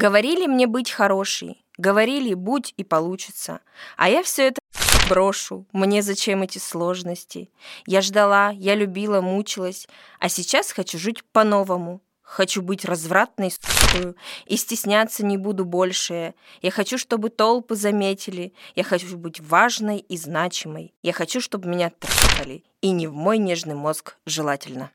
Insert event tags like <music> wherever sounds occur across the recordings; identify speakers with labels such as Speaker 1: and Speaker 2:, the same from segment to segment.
Speaker 1: Говорили мне быть хорошей, говорили будь и получится. А я все это брошу. Мне зачем эти сложности? Я ждала, я любила, мучилась, а сейчас хочу жить по-новому. Хочу быть развратной сукою, и стесняться не буду больше. Я хочу, чтобы толпы заметили. Я хочу быть важной и значимой. Я хочу, чтобы меня трахали. И не в мой нежный мозг желательно.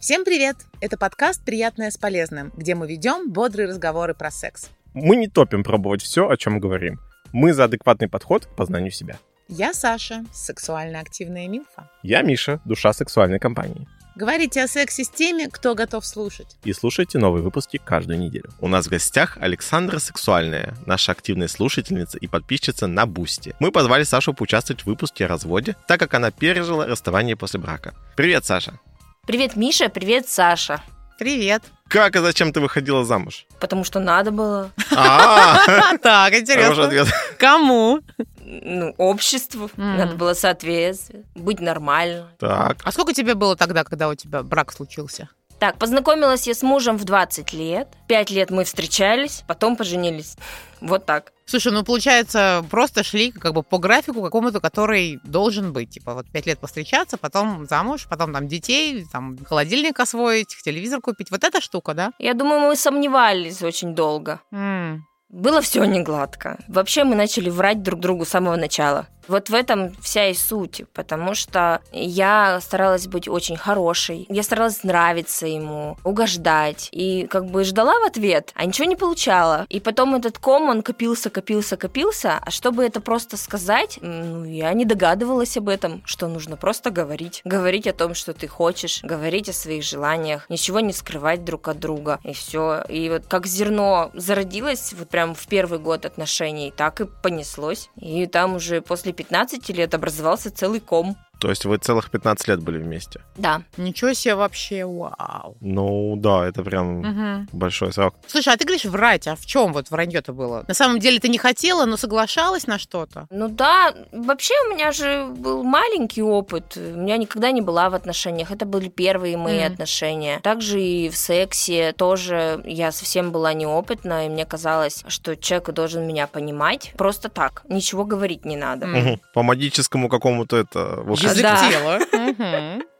Speaker 2: Всем привет! Это подкаст «Приятное с полезным», где мы ведем бодрые разговоры про секс.
Speaker 3: Мы не топим пробовать все, о чем говорим. Мы за адекватный подход к познанию себя.
Speaker 2: Я Саша, сексуально активная нимфа.
Speaker 3: Я Миша, душа сексуальной компании.
Speaker 2: Говорите о сексе с теми, кто готов слушать.
Speaker 3: И слушайте новые выпуски каждую неделю. У нас в гостях Александра Сексуальная, наша активная слушательница и подписчица на Boosty. Мы позвали Сашу поучаствовать в выпуске о разводе, так как она пережила расставание после брака. Привет, Саша!
Speaker 1: Привет, Миша, привет, Саша.
Speaker 2: Привет.
Speaker 3: Как и зачем ты выходила замуж?
Speaker 1: Потому что надо было.
Speaker 3: А, <laughs>
Speaker 2: Так, интересно. Кому?
Speaker 1: Ну, обществу. Надо было соответствовать, быть нормально.
Speaker 3: Так,
Speaker 2: А сколько тебе было тогда, когда у тебя брак случился?
Speaker 1: Так, познакомилась я с мужем в 20 лет. Пять лет мы встречались, потом поженились. Вот так.
Speaker 2: Слушай, ну получается, просто шли как бы по графику какому-то, который должен быть. Типа вот пять лет повстречаться, потом замуж, потом там детей, там холодильник освоить, телевизор купить. Вот эта штука, да?
Speaker 1: Я думаю, мы сомневались очень долго.
Speaker 2: М.
Speaker 1: Было все не гладко. Вообще мы начали врать друг другу с самого начала. Вот в этом вся и суть, потому что я старалась быть очень хорошей, я старалась нравиться ему, угождать, и как бы ждала в ответ, а ничего не получала. И потом этот ком, он копился, копился, копился, а чтобы это просто сказать, ну, я не догадывалась об этом, что нужно просто говорить. Говорить о том, что ты хочешь, говорить о своих желаниях, ничего не скрывать друг от друга, и все. И вот как зерно зародилось вот прям в первый год отношений, так и понеслось. И там уже после 15 лет образовался целый ком.
Speaker 3: То есть вы целых 15 лет были вместе?
Speaker 1: Да.
Speaker 2: Ничего себе вообще, вау.
Speaker 3: Ну да, это прям
Speaker 2: Мгм.
Speaker 3: большой срок.
Speaker 2: Слушай, а ты говоришь врать, а в чем вот вранье-то было? На самом деле ты не хотела, но соглашалась на что-то?
Speaker 1: Ну да, вообще у меня же был маленький опыт. У меня никогда не была в отношениях. Это были первые мои
Speaker 2: Мгм.
Speaker 1: отношения. Также и в сексе тоже я совсем была неопытна, и мне казалось, что человек должен меня понимать. Просто так. Ничего говорить не надо.
Speaker 2: Мгм.
Speaker 3: По магическому какому-то это... волшебству.
Speaker 2: Язык
Speaker 1: Да.
Speaker 2: тела. <laughs>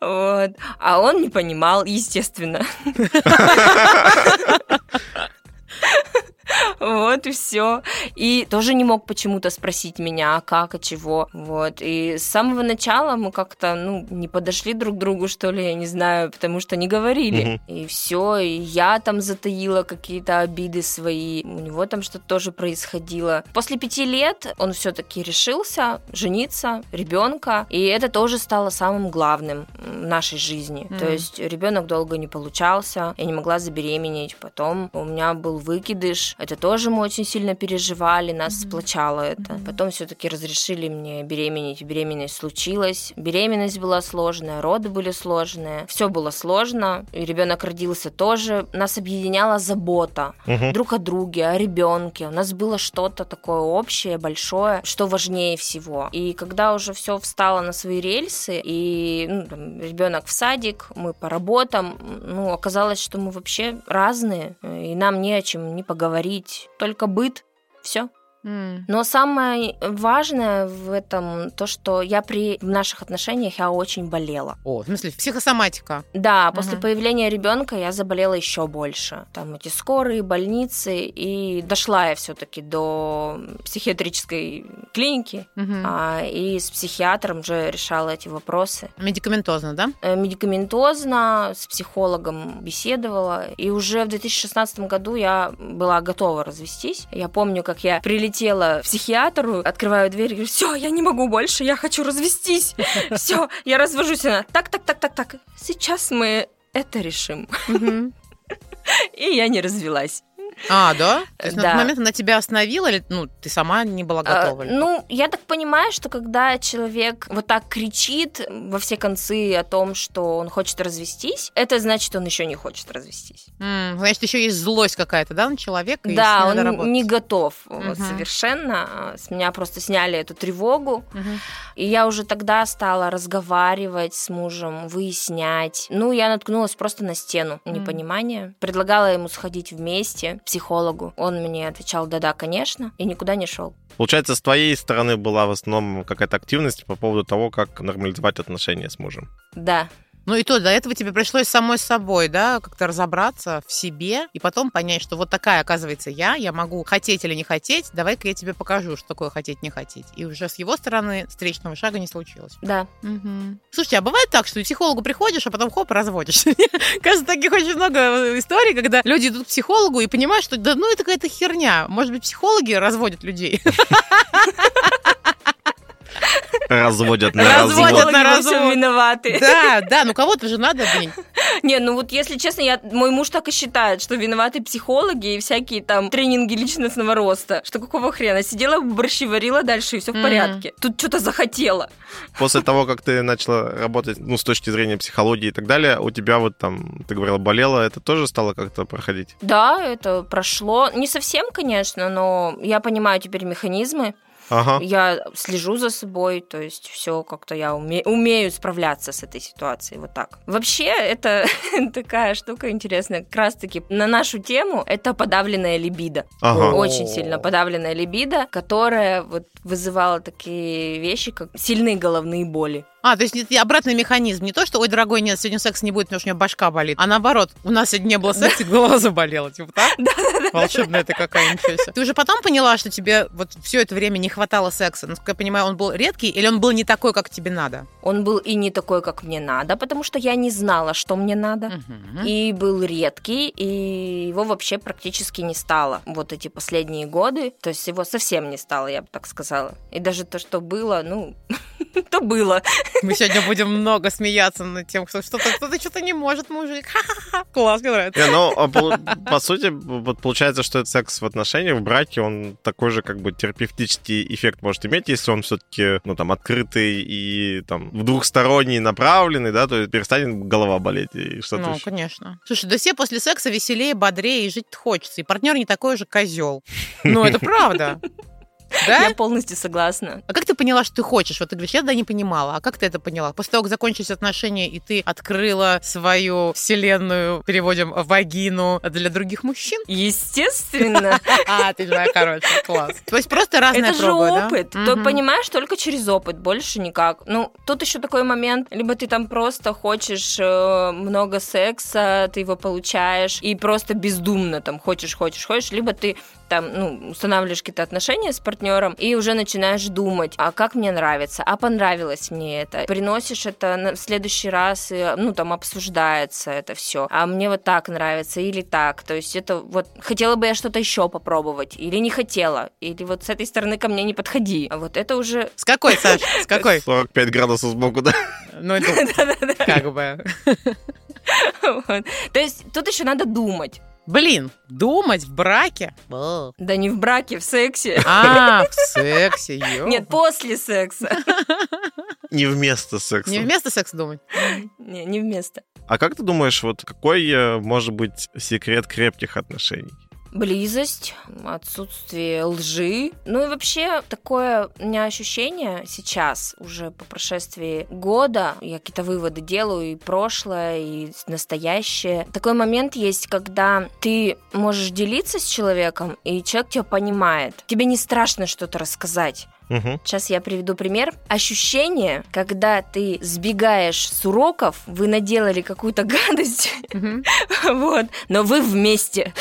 Speaker 1: Вот. А он не понимал, естественно. <laughs> <laughs> Вот и все. И тоже не мог почему-то спросить меня, а как, а чего. Вот. И с самого начала мы как-то, ну, не подошли друг к другу, что ли, я не знаю, потому что не говорили. И все. И я там затаила какие-то обиды свои. У него там что-то тоже происходило. После пяти лет он все-таки решился жениться, ребенка. И это тоже стало самым главным в нашей жизни.
Speaker 2: Мгм.
Speaker 1: То есть ребенок долго не получался, я не могла забеременеть. Потом у меня был выкидыш. Это тоже мы очень сильно переживали, нас сплочало это. Потом все-таки разрешили мне беременеть. Беременность случилась. Беременность была сложная, роды были сложные. Все было сложно. И ребенок родился тоже. Нас объединяла забота
Speaker 3: Мгм.
Speaker 1: друг о друге, о ребенке. У нас было что-то такое общее, большое, что важнее всего. И когда уже все встало на свои рельсы, и ну, ребенок в садик, мы по работам, ну, оказалось, что мы вообще разные, и нам не о чем не поговорить, только быт. Все. Но самое важное в этом то, что я при в наших отношениях я очень болела.
Speaker 2: О, в смысле, психосоматика.
Speaker 1: Да, после появления ребенка я заболела еще больше. Там эти скорые, больницы, и дошла я все-таки до психиатрической клиники,
Speaker 2: Мгм.
Speaker 1: а, и с психиатром уже решала эти вопросы.
Speaker 2: Медикаментозно, да?
Speaker 1: Э, Медикаментозно, с психологом беседовала, и уже в 2016 году я была готова развестись. Я помню, как я прилетела к психиатру, открываю дверь и говорю, все, я не могу больше, я хочу развестись. <laughs> Все, я развожусь. Она, так, так, так, так, так. Сейчас мы это решим. <laughs> И я не развелась.
Speaker 2: А, да? То есть на
Speaker 1: Да.
Speaker 2: тот момент она тебя остановила, или ну, ты сама не была готова?
Speaker 1: А, Ну, я так понимаю, что когда человек вот так кричит во все концы о том, что он хочет развестись, это значит, он еще не хочет развестись.
Speaker 2: М, значит, еще есть злость какая-то, да, на человека?
Speaker 1: да, он
Speaker 2: работать.
Speaker 1: не готов
Speaker 2: Мгм.
Speaker 1: совершенно. А, С меня просто сняли эту тревогу.
Speaker 2: Мгм.
Speaker 1: И я уже тогда стала разговаривать с мужем, выяснять. Ну, я наткнулась просто на стену непонимания. Предлагала ему сходить вместе психологу. Он мне отвечал, да-да, конечно, и никуда не шел.
Speaker 3: Получается, с твоей стороны была в основном какая-то активность по поводу того, как нормализовать отношения с мужем.
Speaker 1: Да,
Speaker 2: Ну и то, до этого тебе пришлось самой собой, да, как-то разобраться в себе и потом понять, что вот такая, оказывается, я, я могу хотеть или не хотеть, давай-ка я тебе покажу, что такое хотеть, не хотеть. И уже с его стороны встречного шага не случилось.
Speaker 1: да.
Speaker 2: Мгм. Слушайте, а бывает так, что к психологу приходишь, а потом хоп, разводишься? <laughs> Кажется, таких очень много историй, когда люди идут к психологу и понимают, что да ну это какая-то херня. Может быть, психологи разводят людей? <laughs>
Speaker 3: Разводят на
Speaker 2: Разводят
Speaker 3: развод.
Speaker 2: на
Speaker 1: во всем
Speaker 2: развод.
Speaker 1: виноваты.
Speaker 2: Да, да, ну кого-то же надо, блин.
Speaker 1: Не, ну вот если честно, я, мой муж так и считает, что виноваты психологи и всякие там тренинги личностного роста. Что какого хрена? Сидела, борщи варила дальше, и все в порядке. Тут что-то захотела.
Speaker 3: После того, как ты начала работать, ну, с точки зрения психологии и так далее, у тебя вот там, ты говорила, болело, это тоже стало как-то проходить?
Speaker 1: Да, это прошло. Не совсем, конечно, но я понимаю теперь механизмы.
Speaker 3: Ага.
Speaker 1: Я слежу за собой, то есть все как-то я уме- умею справляться с этой ситуацией, вот так. Вообще, это <laughs> такая штука интересная, как раз-таки на нашу тему, это подавленная либидо.
Speaker 3: Ага.
Speaker 1: Очень сильно подавленная либидо, которая вот вызывала такие вещи, как сильные головные боли.
Speaker 2: А, то есть это обратный механизм. Не то, что, ой, дорогой, нет, сегодня секса не будет, потому что у меня башка болит. А наоборот, у нас сегодня не было секса, и голова заболела. Типа так? <laughs> Волшебная ты какая, ничего себе. Ты уже потом поняла, что тебе вот все это время не хватало секса? Насколько я понимаю, он был редкий или он был не такой, как тебе надо?
Speaker 1: Он был и не такой, как мне надо, потому что я не знала, что мне надо. И был редкий, и его вообще практически не стало вот эти последние годы. То есть его совсем не стало, я бы так сказала. И даже то, что было, ну, <laughs> то было.
Speaker 2: Мы сегодня будем много смеяться над тем, что что-то кто-то что-то не может, мужик. Ха-ха-ха. Класс, мне нравится.
Speaker 3: Не, ну, а по, сути, вот получается, что этот секс в отношениях, в браке, он такой же, как бы, терапевтический эффект может иметь, если он все-таки, ну, там, открытый и, там, в двухсторонний направленный, да, то есть перестанет голова болеть и что-то
Speaker 2: Ну,
Speaker 3: еще.
Speaker 2: конечно. Слушай, да все после секса веселее, бодрее и жить хочется. И партнер не такой же козел. Ну, это правда. Да?
Speaker 1: Я полностью согласна.
Speaker 2: А как ты поняла, что ты хочешь? Вот ты говоришь, я да не понимала. А как ты это поняла? После того, как закончились отношения, и ты открыла свою вселенную, переводим, вагину для других мужчин?
Speaker 1: Естественно. <laughs>
Speaker 2: А, ты моя хорошая, класс. То есть просто разное
Speaker 1: Это же опыт. То
Speaker 2: Мгм.
Speaker 1: понимаешь только через опыт, больше никак. Ну, тут еще такой момент, либо ты там просто хочешь э, много секса, ты его получаешь, и просто бездумно там хочешь, хочешь, хочешь, либо ты там, ну, устанавливаешь какие-то отношения с партнером и уже начинаешь думать, а как мне нравится, а понравилось мне это. Приносишь это на- в следующий раз, и, ну, там обсуждается это все. А мне вот так нравится или так. То есть это вот хотела бы я что-то еще попробовать или не хотела, или вот с этой стороны ко мне не подходи. А вот это уже
Speaker 2: С какой, <laughs> Саш? С какой?
Speaker 3: 45 градусов сбоку, да?
Speaker 2: Ну, это <laughs> как бы... <laughs>
Speaker 1: вот. То есть тут еще надо думать.
Speaker 2: Блин, думать в браке?
Speaker 1: Да не в браке, в сексе.
Speaker 2: А, <laughs> в сексе, ё.
Speaker 1: Нет, после секса. <laughs>
Speaker 3: Не вместо секса.
Speaker 2: Не вместо секса думать.
Speaker 1: Не, не вместо.
Speaker 3: А как ты думаешь, вот какой э, может быть секрет крепких отношений?
Speaker 1: Близость, отсутствие лжи. Ну и вообще такое у меня ощущение сейчас, уже по прошествии года, я какие-то выводы делаю и прошлое, и настоящее. Такой момент есть, когда ты можешь делиться с человеком, и человек тебя понимает. Тебе не страшно что-то рассказать.
Speaker 3: Мгм.
Speaker 1: Сейчас я приведу пример. Ощущение, когда ты сбегаешь с уроков, вы наделали какую-то <laughs> гадость,
Speaker 2: Мгм,
Speaker 1: вот, но вы вместе.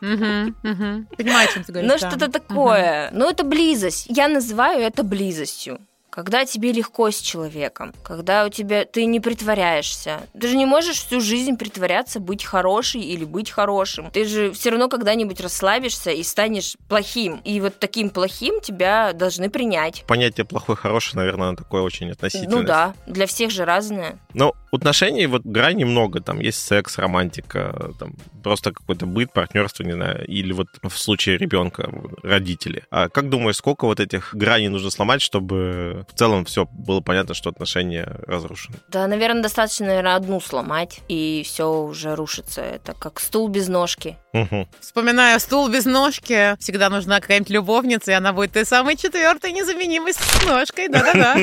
Speaker 2: мгм, мгм. Понимаю, о чем ты говоришь.
Speaker 1: Ну,
Speaker 2: да.
Speaker 1: что-то такое. Ну, это близость. Я называю это близостью. Когда тебе легко с человеком, когда у тебя ты не притворяешься. Ты же не можешь всю жизнь притворяться, быть хорошей или быть хорошим. Ты же все равно когда-нибудь расслабишься и станешь плохим. И вот таким плохим тебя должны принять.
Speaker 3: Понятие плохой-хороший, наверное, такое очень относительное.
Speaker 1: Ну да, для всех же разное.
Speaker 3: Но отношений вот грани много. Там есть секс, романтика, там просто какой-то быт, партнерство, не знаю, или вот в случае ребенка родители. А как думаешь, сколько вот этих граней нужно сломать, чтобы в целом все было понятно, что отношения разрушены?
Speaker 1: Да, наверное, достаточно, наверное, одну сломать, и все уже рушится. Это как стул без ножки.
Speaker 3: Угу.
Speaker 2: Вспоминаю стул без ножки. Всегда нужна какая-нибудь любовница, и она будет той самой четвертой незаменимой с ножкой. Да-да-да.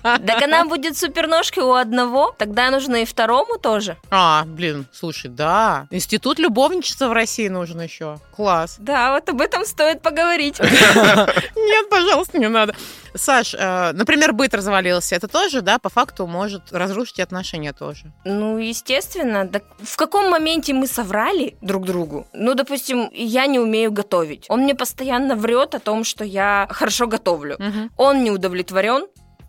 Speaker 2: <laughs>
Speaker 1: Так она будет суперножкой у одного, тогда нужно и второму тоже.
Speaker 2: А, блин, слушай, да. Институт любовничества в России нужен еще. Класс.
Speaker 1: Да, вот об этом стоит поговорить. <laughs>
Speaker 2: Нет, пожалуйста, не надо. Саш, э, например, быт развалился. Это тоже, да, по факту может разрушить отношения тоже.
Speaker 1: Ну, естественно. Так в каком моменте мы соврали друг другу? Ну, допустим, я не умею готовить. Он мне постоянно врет о том, что я хорошо готовлю.
Speaker 2: Мгм.
Speaker 1: Он не удовлетворен.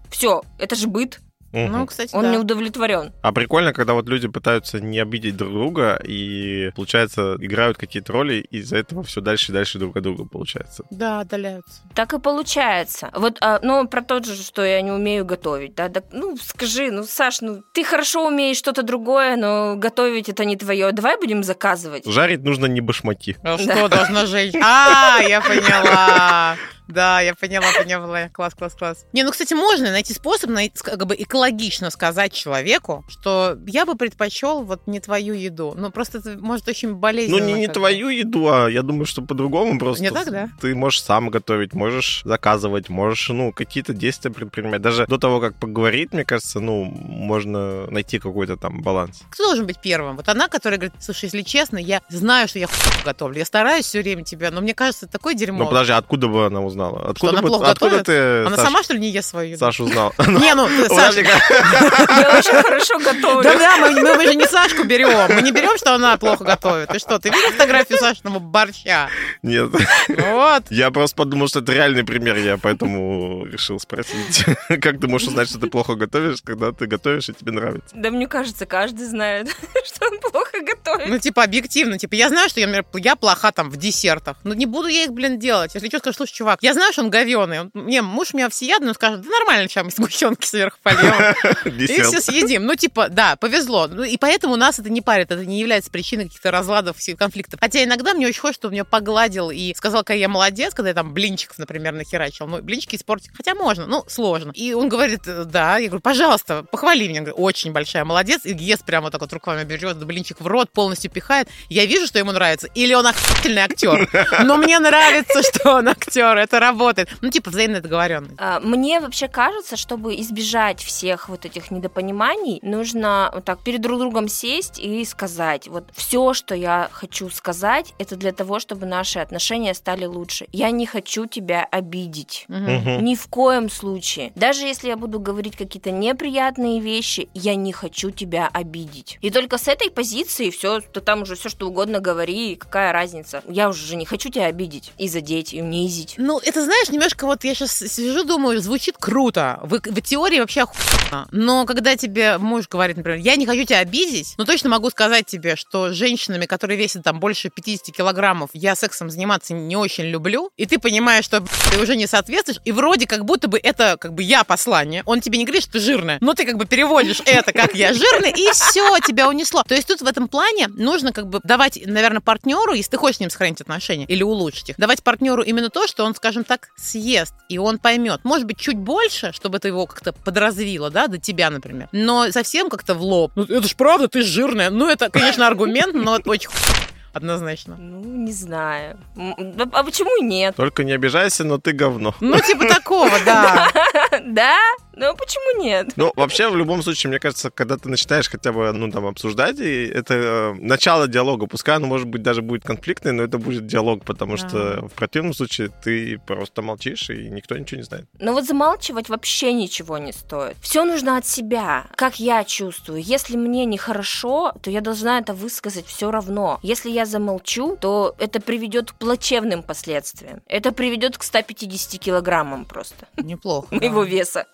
Speaker 1: Все, это же быт.
Speaker 3: Мгм.
Speaker 2: Ну, кстати,
Speaker 1: Он
Speaker 2: да.
Speaker 1: не удовлетворен.
Speaker 3: А прикольно, когда вот люди пытаются не обидеть друг друга и, получается, играют какие-то роли, и из-за этого все дальше и дальше друг от друга получается.
Speaker 2: Да, отдаляются.
Speaker 1: Так и получается. Вот, а, ну, про тот же, что я не умею готовить, да, так, ну, скажи, ну, Саш, ну, ты хорошо умеешь что-то другое, но готовить это не твое. Давай будем заказывать.
Speaker 3: Жарить нужно не башмаки.
Speaker 2: А что должна жить? А, я поняла. <laughs> Да, я поняла, поняла. Класс, класс, класс. Не, ну, кстати, можно найти способ, найти, как бы экологично сказать человеку, что я бы предпочел вот не твою еду. Ну, просто это может очень болезненно.
Speaker 3: Ну, не, не твою еду, а я думаю, что по-другому просто.
Speaker 2: Не так, да?
Speaker 3: Ты можешь сам готовить, можешь заказывать, можешь, ну, какие-то действия предпринимать. Даже до того, как поговорить, мне кажется, ну, можно найти какой-то там баланс.
Speaker 2: Кто должен быть первым? Вот она, которая говорит, слушай, если честно, я знаю, что я готовлю. Я стараюсь все время тебя, но мне кажется, это такое дерьмо.
Speaker 3: Но подожди, откуда бы она узнала? Откуда,
Speaker 2: она
Speaker 3: бы,
Speaker 2: плохо
Speaker 3: откуда
Speaker 2: готовит?
Speaker 3: ты
Speaker 2: Она
Speaker 3: Саш-
Speaker 2: сама, что ли, не ест свою еду?
Speaker 3: Сашу <laughs> узнал?
Speaker 2: Не, ну, <laughs> Саша, <laughs>
Speaker 1: Я очень хорошо готовлю.
Speaker 2: Да, да, мы, же не Сашку берем. Мы не берем, что она плохо готовит. Ты что, ты видел фотографию Сашиного борща?
Speaker 3: Нет.
Speaker 2: Вот.
Speaker 3: Я просто подумал, что это реальный пример, я поэтому решил спросить. Как ты можешь узнать, что ты плохо готовишь, когда ты готовишь и тебе нравится?
Speaker 1: Да мне кажется, каждый знает, что он плохо готовит.
Speaker 2: Ну, типа, объективно. Типа, я знаю, что я, например, я плоха там в десертах. Но не буду я их, блин, делать. Если что, скажу, слушай, чувак, я знаю, что он говёный. Он- Не, муж меня всеядный, он скажет, да нормально, сейчас мы сгущенки сверху польем. <laughs> И все съедим. Ну, типа, да, повезло. Ну, и поэтому нас это не парит, это не является причиной каких-то разладов, конфликтов. Хотя иногда мне очень хочется, чтобы меня погладил и сказал, какая я молодец, когда я там блинчиков, например, нахерачил. Ну, блинчики испортить. Хотя можно, ну, сложно. И он говорит, э, да. Я говорю, пожалуйста, похвали меня. Он говорит, очень большая молодец. И ест прямо вот так вот руками берет блинчик в рот, полностью пихает. Я вижу, что ему нравится. Или он охуительный актер. Но мне нравится, что он актер. Это работает. Ну, типа, взаимная договоренность.
Speaker 1: А, Мне вообще кажется, чтобы избежать всех вот этих недопониманий, нужно вот так перед друг другом сесть и сказать, вот все, что я хочу сказать, это для того, чтобы наши отношения стали лучше. Я не хочу тебя обидеть.
Speaker 2: Мгм.
Speaker 1: Ни в коем случае. Даже если я буду говорить какие-то неприятные вещи, я не хочу тебя обидеть. И только с этой позиции все, то там уже все что угодно говори, какая разница. Я уже не хочу тебя обидеть и задеть, и унизить.
Speaker 2: Ну, это, знаешь, немножко вот я сейчас сижу, думаю, звучит круто. В, в теории вообще охуенно. Но когда тебе муж говорит, например, я не хочу тебя обидеть, но точно могу сказать тебе, что с женщинами, которые весят там больше 50 килограммов, я сексом заниматься не очень люблю, и ты понимаешь, что ты уже не соответствуешь, и вроде как будто бы это как бы я послание. Он тебе не говорит, что ты жирная, но ты как бы переводишь это как я жирная, и все, тебя унесло. То есть тут в этом плане нужно как бы давать, наверное, партнеру, если ты хочешь с ним сохранить отношения или улучшить их, давать партнеру именно то, что он, скажем так, съест, и он поймет. Может быть, чуть больше, чтобы это его как-то подразвило, да, до тебя, например. Но совсем как-то в лоб. Ну, это ж правда, ты ж жирная. Ну, это, конечно, аргумент, но это очень <laughs> однозначно.
Speaker 1: Ну, не знаю. А почему и нет?
Speaker 3: Только не обижайся, но ты говно.
Speaker 2: Ну, типа такого, да. <laughs>
Speaker 1: Да? Ну, а почему нет?
Speaker 3: Ну, вообще, в любом случае, мне кажется, когда ты начинаешь хотя бы, ну, там, обсуждать, и это э, начало диалога, пускай оно, может быть, даже будет конфликтный, но это будет диалог, потому
Speaker 2: Да.
Speaker 3: что в противном случае ты просто молчишь, и никто ничего не знает.
Speaker 1: Но вот замалчивать вообще ничего не стоит. Все нужно от себя. Как я чувствую. Если мне нехорошо, то я должна это высказать все равно. Если я замолчу, то это приведет к плачевным последствиям. Это приведет к 150 килограммам просто
Speaker 2: Неплохо. <laughs> да.
Speaker 1: моего веса.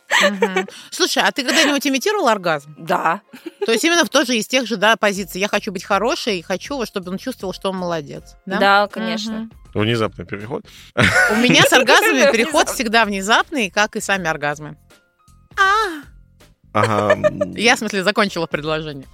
Speaker 2: Слушай, а ты когда-нибудь имитировал оргазм?
Speaker 1: Да.
Speaker 2: То есть именно в тоже из тех же, да, позиций. Я хочу быть хорошей и хочу, чтобы он чувствовал, что он молодец.
Speaker 1: Да, конечно.
Speaker 2: Мгм.
Speaker 3: Внезапный переход.
Speaker 2: У меня с оргазмами
Speaker 1: Да,
Speaker 2: переход всегда внезапный, как и сами оргазмы. А,
Speaker 3: Ага.
Speaker 2: я, в смысле, закончила предложение.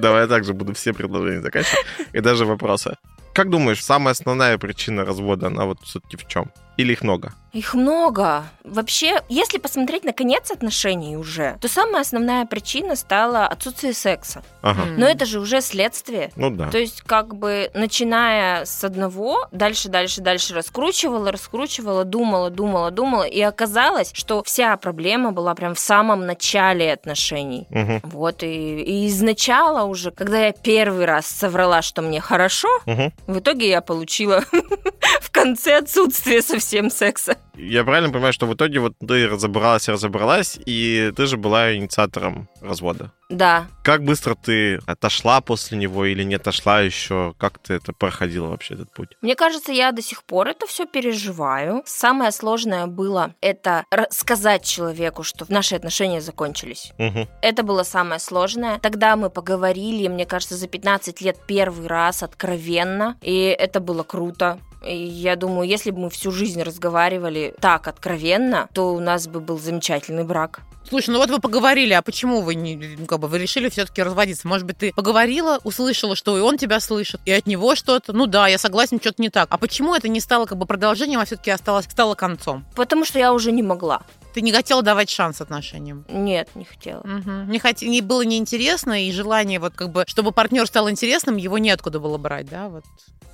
Speaker 3: Давай я также буду все предложения заканчивать. И даже вопросы. Как думаешь, самая основная причина развода, она вот все-таки в чем? Или их много?
Speaker 1: Их много. Вообще, если посмотреть на конец отношений уже, то самая основная причина стала отсутствие секса.
Speaker 3: Ага.
Speaker 1: Но это же уже следствие.
Speaker 3: Ну да.
Speaker 1: То есть, как бы, начиная с одного, дальше, дальше, дальше раскручивала, раскручивала, думала, думала, думала, и оказалось, что вся проблема была прям в самом начале отношений.
Speaker 3: Мгм.
Speaker 1: Вот, и, и изначала уже, когда я первый раз соврала, что мне хорошо,
Speaker 3: Мгм.
Speaker 1: в итоге я получила <laughs> в конце отсутствие совсем секса.
Speaker 3: Я правильно понимаю, что в итоге вот ты разобралась, разобралась, и ты же была инициатором развода.
Speaker 1: Да,
Speaker 3: Как быстро ты отошла после него или не отошла еще? Как ты это проходила вообще, этот путь?
Speaker 1: Мне кажется, я до сих пор это все переживаю. Самое сложное было это сказать человеку, что наши отношения закончились.
Speaker 3: Мгм.
Speaker 1: Это было самое сложное. Тогда мы поговорили, мне кажется, за 15 лет первый раз откровенно, и это было круто. И я думаю, если бы мы всю жизнь разговаривали так откровенно, то у нас бы был замечательный брак.
Speaker 2: Слушай, ну вот вы поговорили, а почему вы не, ну, как бы, вы решили все-таки разводиться? Может быть, ты поговорила, услышала, что и он тебя слышит, и от него что-то? Ну да, я согласен, что-то не так. А почему это не стало как бы продолжением, а все-таки осталось, стало концом?
Speaker 1: Потому что я уже не могла.
Speaker 2: Ты не хотела давать шанс отношениям?
Speaker 1: Нет, не хотела.
Speaker 2: Мгм. Не, хот... не было неинтересно, и желание, вот как бы, чтобы партнер стал интересным, его неоткуда было брать, да? Вот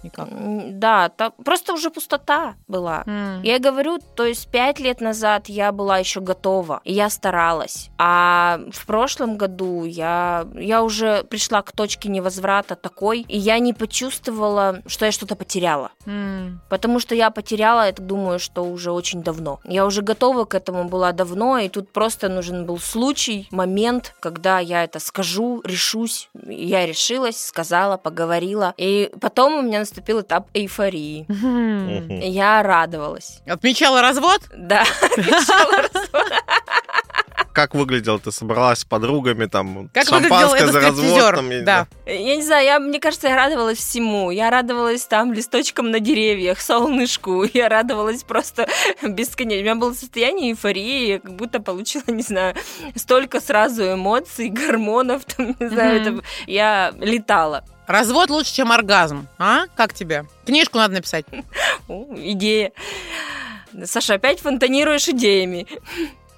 Speaker 2: никак.
Speaker 1: Да, та- просто уже пустота была.
Speaker 2: М.
Speaker 1: Я говорю, то есть пять лет назад я была еще готова, и я старалась. А в прошлом году я, я уже пришла к точке невозврата такой, и я не почувствовала, что я что-то потеряла.
Speaker 2: М.
Speaker 1: Потому что я потеряла это, думаю, что уже очень давно. Я уже готова к этому была давно, и тут просто нужен был случай, момент, когда я это скажу, решусь. Я решилась, сказала, поговорила. И потом у меня наступил этап эйфории. Я радовалась.
Speaker 2: Отмечала развод?
Speaker 1: Да, <laughs> отмечала развод.
Speaker 3: Как выглядел? Ты собралась с подругами, там,
Speaker 2: Как
Speaker 3: шампанское
Speaker 2: этот
Speaker 3: за развод?
Speaker 2: стриптизер?
Speaker 3: Там, я не
Speaker 2: Да.
Speaker 3: знаю.
Speaker 1: Я не знаю, я, мне кажется, я радовалась всему. Я радовалась там листочкам на деревьях, солнышку. <laughs> Я радовалась просто <laughs> бесконечно. У меня было состояние эйфории, я как будто получила, не знаю, столько сразу эмоций, <laughs> гормонов, там, не знаю,
Speaker 2: Мгм.
Speaker 1: это- я летала.
Speaker 2: Развод лучше, чем оргазм. А? Как тебе? Книжку надо написать.
Speaker 1: О, идея. Саша, опять фонтанируешь идеями.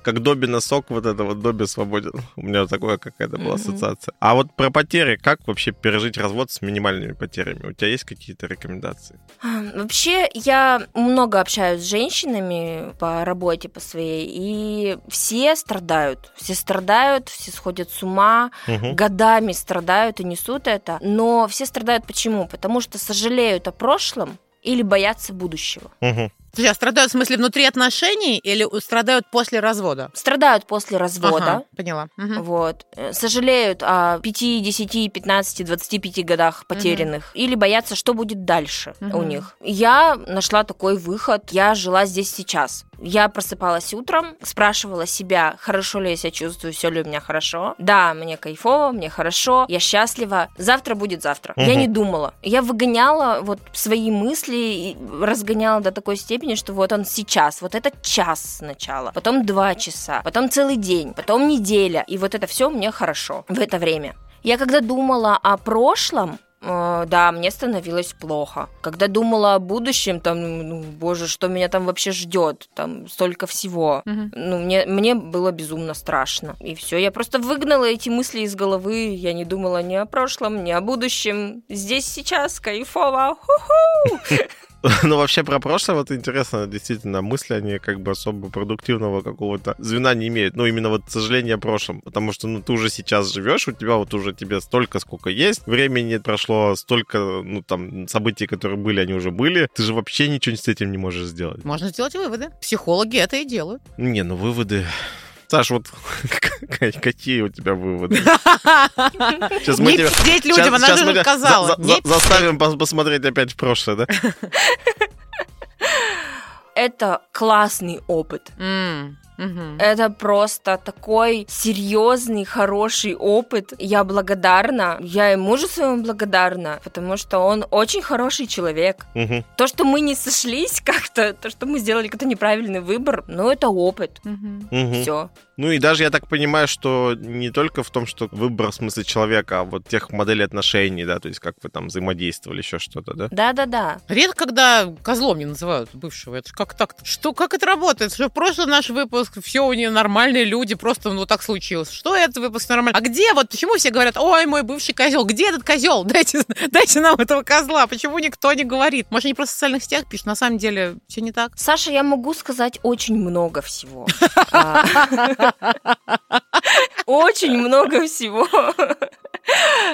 Speaker 3: Как Добби носок, вот это вот Добби свободен. <laughs> У меня такое какая-то была ассоциация. А вот про потери, как вообще пережить развод с минимальными потерями? У тебя есть какие-то рекомендации?
Speaker 1: Вообще, я много общаюсь с женщинами по работе по своей, и все страдают. Все страдают, все сходят с ума,
Speaker 3: Мгм.
Speaker 1: годами страдают и несут это. Но все страдают почему? Потому что сожалеют о прошлом или боятся будущего.
Speaker 3: Мгм.
Speaker 2: А страдают в смысле внутри отношений или страдают после развода?
Speaker 1: Страдают после развода.
Speaker 2: Ага, поняла. Мгм.
Speaker 1: Вот. Э, Сожалеют о 5, 10, 15, 25 годах потерянных. Или боятся, что будет дальше
Speaker 2: Мгм.
Speaker 1: у них. Я нашла такой выход. Я жила здесь сейчас. Я просыпалась утром, спрашивала себя, хорошо ли я себя чувствую, все ли у меня хорошо. Да, мне кайфово, мне хорошо, я счастлива. Завтра будет завтра. Я
Speaker 3: Мгм.
Speaker 1: не думала. Я выгоняла вот свои мысли и разгоняла до такой степени, что вот он сейчас, вот этот час сначала, потом два часа, потом целый день, потом неделя. И вот это все мне хорошо в это время. Я когда думала о прошлом, да, мне становилось плохо. Когда думала о будущем, там, ну, боже, что меня там вообще ждет, там столько всего.
Speaker 2: Мгм.
Speaker 1: Ну, мне, мне было безумно страшно. И все, я просто выгнала эти мысли из головы. Я не думала ни о прошлом, ни о будущем. Здесь сейчас кайфово. Ху-ху! <laughs> <laughs>
Speaker 3: Ну, вообще про прошлое вот интересно, действительно, мысли, они как бы особо продуктивного какого-то звена не имеют. Ну, именно вот сожаление о прошлом. Потому что, ну, ты уже сейчас живешь, у тебя вот уже тебе столько, сколько есть, времени прошло столько, ну, там, событий, которые были, они уже были. Ты же вообще ничего с этим не можешь сделать.
Speaker 2: Можно сделать выводы. Психологи это и делают.
Speaker 3: Не, ну, выводы... Саш, вот <laughs> какие у тебя выводы? <laughs>
Speaker 2: Сейчас мы тебя... пиздеть людям, она же уже сказала.
Speaker 3: За, за, заставим посмотреть опять в прошлое, да? <laughs>
Speaker 1: Это классный опыт.
Speaker 2: Угу.
Speaker 1: Это просто такой серьезный, хороший опыт. Я благодарна. Я и мужу своему благодарна, потому что он очень хороший человек.
Speaker 3: Угу.
Speaker 1: То, что мы не сошлись как-то, то, что мы сделали какой-то неправильный выбор, ну, это опыт.
Speaker 2: Угу.
Speaker 1: Все.
Speaker 3: Ну и даже я так понимаю, что не только в том, что выбор в смысле человека, а вот тех моделей отношений, да, то есть как вы там взаимодействовали, еще что-то, да?
Speaker 1: Да-да-да.
Speaker 2: Редко, когда козлом не называют бывшего. Это как так? Что, как это работает? Что в прошлый наш выпуск все у нее нормальные люди, просто ну так случилось. Что это выпуск нормальный? А где вот, почему все говорят, ой, мой бывший козел, где этот козел? <laughs> Дайте, дайте нам этого козла. Почему никто не говорит? Может, они просто в социальных сетях пишут, на самом деле все не так?
Speaker 1: Саша, я могу сказать очень много всего. <laughs> Очень много всего.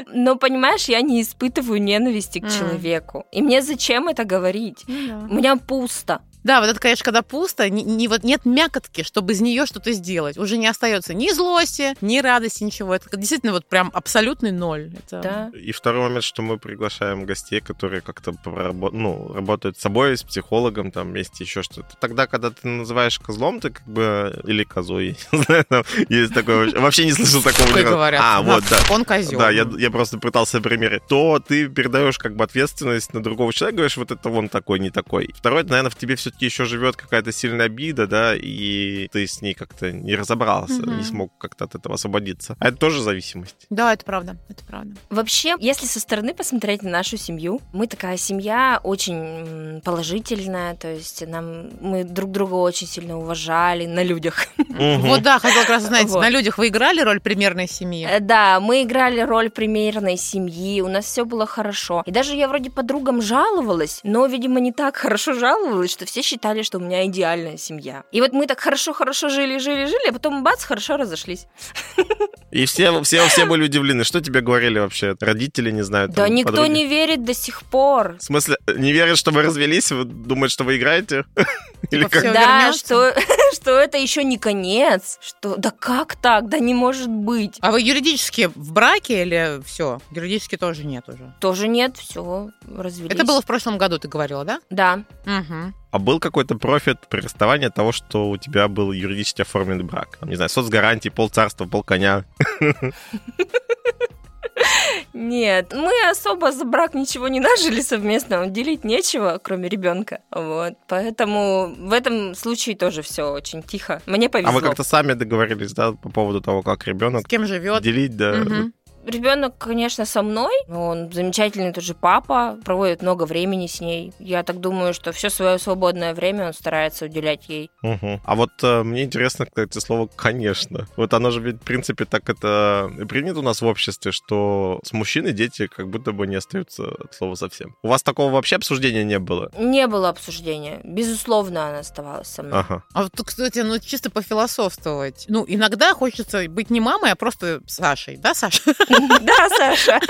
Speaker 1: Но, понимаешь, я не испытываю ненависти к человеку. И мне зачем это говорить?
Speaker 2: Ну
Speaker 1: У меня пусто.
Speaker 2: Да, вот это, конечно, когда пусто, не, не, вот нет мякотки, чтобы из нее что-то сделать. Уже не остается ни злости, ни радости, ничего. Это действительно вот прям абсолютный ноль. Это...
Speaker 1: Да.
Speaker 3: И второй момент, что мы приглашаем гостей, которые как-то ну, работают с собой, с психологом, там, вместе еще что-то. Тогда, когда ты называешь козлом, ты как бы... Или козой, <laughs> есть такое... Вообще не слышал такого.
Speaker 2: Говорят.
Speaker 3: А, вот, да.
Speaker 2: Он козел.
Speaker 3: Да, я, я просто пытался примерить. То ты передаешь как бы ответственность на другого человека, говоришь, вот это он такой, не такой. Второе, наверное, в тебе все все-таки еще живет какая-то сильная обида, да, и ты с ней как-то не разобрался, угу. не смог как-то от этого освободиться. А это тоже зависимость.
Speaker 2: Да, это правда, это правда.
Speaker 1: Вообще, если со стороны посмотреть на нашу семью, мы такая семья очень положительная, то есть нам мы друг друга очень сильно уважали на людях.
Speaker 2: Вот да, хотела как раз знать, <laughs> на людях вы играли роль примерной семьи?
Speaker 1: Э, да, мы играли роль примерной семьи, у нас все было хорошо. И даже я вроде подругам жаловалась, но, видимо, не так <laughs> хорошо жаловалась, что все считали, что у меня идеальная семья. И вот мы так хорошо-хорошо жили, жили, жили, а потом бац, хорошо разошлись. <laughs>
Speaker 3: И все, все, все были удивлены. Что тебе говорили вообще? Родители не знают?
Speaker 1: Да никто подруги? не верит до сих пор.
Speaker 3: В смысле, не верят, что вы развелись? Думают, что вы играете? <laughs>
Speaker 2: Или типа, как?
Speaker 1: Да, что, <laughs> что это еще не конец. Что, да как так? Да не может быть.
Speaker 2: А вы юридически в браке или все? Юридически тоже нет уже?
Speaker 1: Тоже нет, все, развелись.
Speaker 2: Это было в прошлом году, ты говорила, да?
Speaker 1: Да.
Speaker 2: Угу.
Speaker 3: А был какой-то профит при расставании от того, что у тебя был юридически оформленный брак? Не знаю, соцгарантии, полцарства, полконя.
Speaker 1: Нет, мы особо за брак ничего не нажили совместно, делить нечего, кроме ребенка. Вот. Поэтому в этом случае тоже все очень тихо. Мне повезло.
Speaker 3: А вы как-то сами договорились, да, по поводу того, как ребенок
Speaker 2: с кем живет,
Speaker 3: делить, да.
Speaker 2: Угу.
Speaker 1: Ребенок, конечно, со мной. Он замечательный тоже папа, проводит много времени с ней. Я так думаю, что все свое свободное время он старается уделять ей.
Speaker 3: Угу. А вот э, мне интересно, кстати, слово «конечно». Вот оно же ведь, в принципе, так это принято у нас в обществе, что с мужчиной дети как будто бы не остаются от слова совсем. У вас такого вообще обсуждения не было?
Speaker 1: Не было обсуждения. Безусловно, она оставалась со мной.
Speaker 3: Ага.
Speaker 2: А вот, кстати, ну чисто пофилософствовать. Ну, иногда хочется быть не мамой, а просто Сашей. Да, Саша? <laughs> <laughs>
Speaker 1: Да, Саша.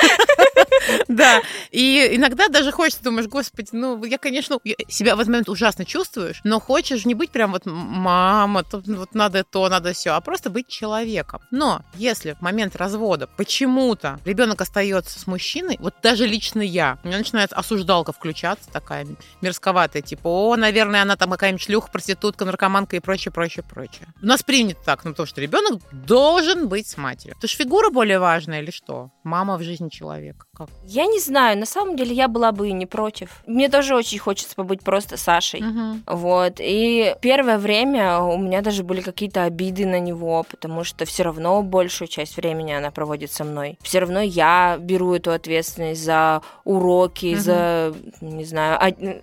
Speaker 1: <laughs>
Speaker 2: Да. И иногда даже хочется, думаешь, господи, ну, я, конечно, себя в этот момент ужасно чувствуешь, но хочешь не быть прям вот мама, вот надо то, надо все, а просто быть человеком. Но если в момент развода почему-то ребенок остается с мужчиной, вот даже лично я, у меня начинает осуждалка включаться, такая мерзковатая, типа, о, наверное, она там какая-нибудь шлюха, проститутка, наркоманка и прочее, прочее, прочее. У нас принято так, ну, то, что ребенок должен быть с матерью. Это же фигура более важная или что? Мама в жизни человека. Как?
Speaker 1: Я не знаю, на самом деле я была бы и не против. Мне тоже очень хочется побыть просто Сашей.
Speaker 2: Угу.
Speaker 1: Вот. И первое время у меня даже были какие-то обиды на него, потому что все равно большую часть времени она проводит со мной. Все равно я беру эту ответственность за уроки, угу. за, не знаю,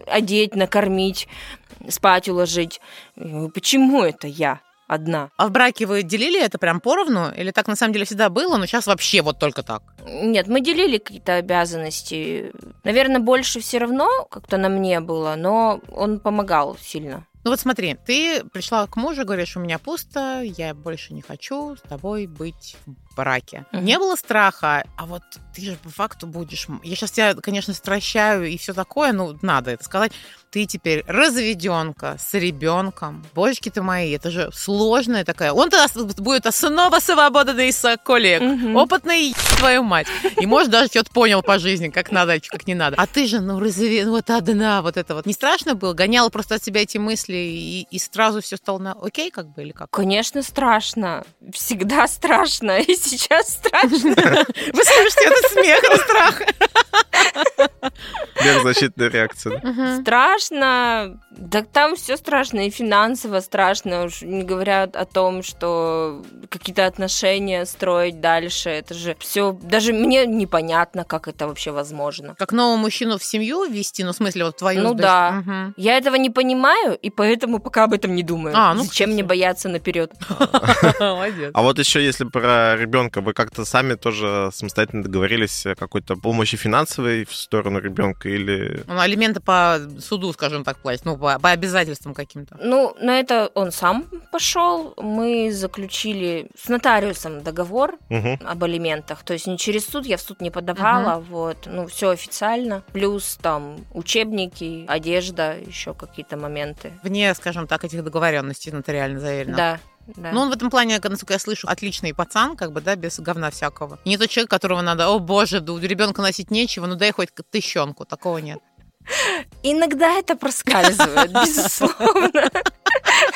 Speaker 1: одеть, накормить, спать уложить. Почему это я? Одна.
Speaker 2: А в браке вы делили это прям поровну? Или так на самом деле всегда было, но сейчас вообще вот только так?
Speaker 1: Нет, мы делили какие-то обязанности. Наверное, больше все равно как-то на мне было, но он помогал сильно.
Speaker 2: Ну вот смотри, ты пришла к мужу, говоришь, у меня пусто, я больше не хочу с тобой быть в браке. Mm-hmm. Не было страха, а вот ты же по факту будешь... Я сейчас тебя, конечно, стращаю и все такое, ну, надо это сказать. Ты теперь разведенка с ребенком. Божечки ты мои, это же сложная такая. Он тогда будет снова свободный коллег. Mm-hmm. Опытный твою мать. И, может, даже что-то понял по жизни, как надо, как не надо. А ты же, ну, разве... вот одна, вот это вот. Не страшно было? Гоняла просто от себя эти мысли и, и сразу все стало на окей, как бы, или как?
Speaker 1: Конечно, страшно. Всегда <laughs> страшно. И сейчас страшно. <laughs>
Speaker 2: Вы слышите этот смех от страха.
Speaker 3: Защитная реакция.
Speaker 1: Страшно. Да там все страшно, и финансово страшно, уж не говоря о том, что какие-то отношения строить дальше. Это же все, даже мне непонятно, как это вообще возможно.
Speaker 2: Как нового мужчину в семью ввести, ну, в смысле, вот твою...
Speaker 1: Ну да. Угу. Я этого не понимаю, и поэтому пока об этом не думаю. А, ну, Зачем мне <laughs> бояться наперед?
Speaker 3: Молодец. А вот еще, если про ребенка, вы как-то сами тоже самостоятельно договорились какой-то помощи финансовой в сторону ребенка или...
Speaker 2: Ну, алименты по суду, скажем так, платить, ну, по, по обязательствам каким-то.
Speaker 1: Ну, на это он сам пошел. Мы заключили с нотариусом договор угу. об алиментах. То есть не через суд, я в суд не подавала, угу. вот. Ну, все официально. Плюс там учебники, одежда, еще какие-то моменты.
Speaker 2: Вне, скажем так, этих договоренностей нотариально заверено.
Speaker 1: Да, да.
Speaker 2: Ну, он в этом плане, насколько я слышу, отличный пацан, как бы, да, без говна всякого. И не тот человек, которого надо, о боже, да, ребенка носить нечего, ну дай хоть тыщенку. Такого нет.
Speaker 1: Иногда это проскальзывает, <laughs> безусловно.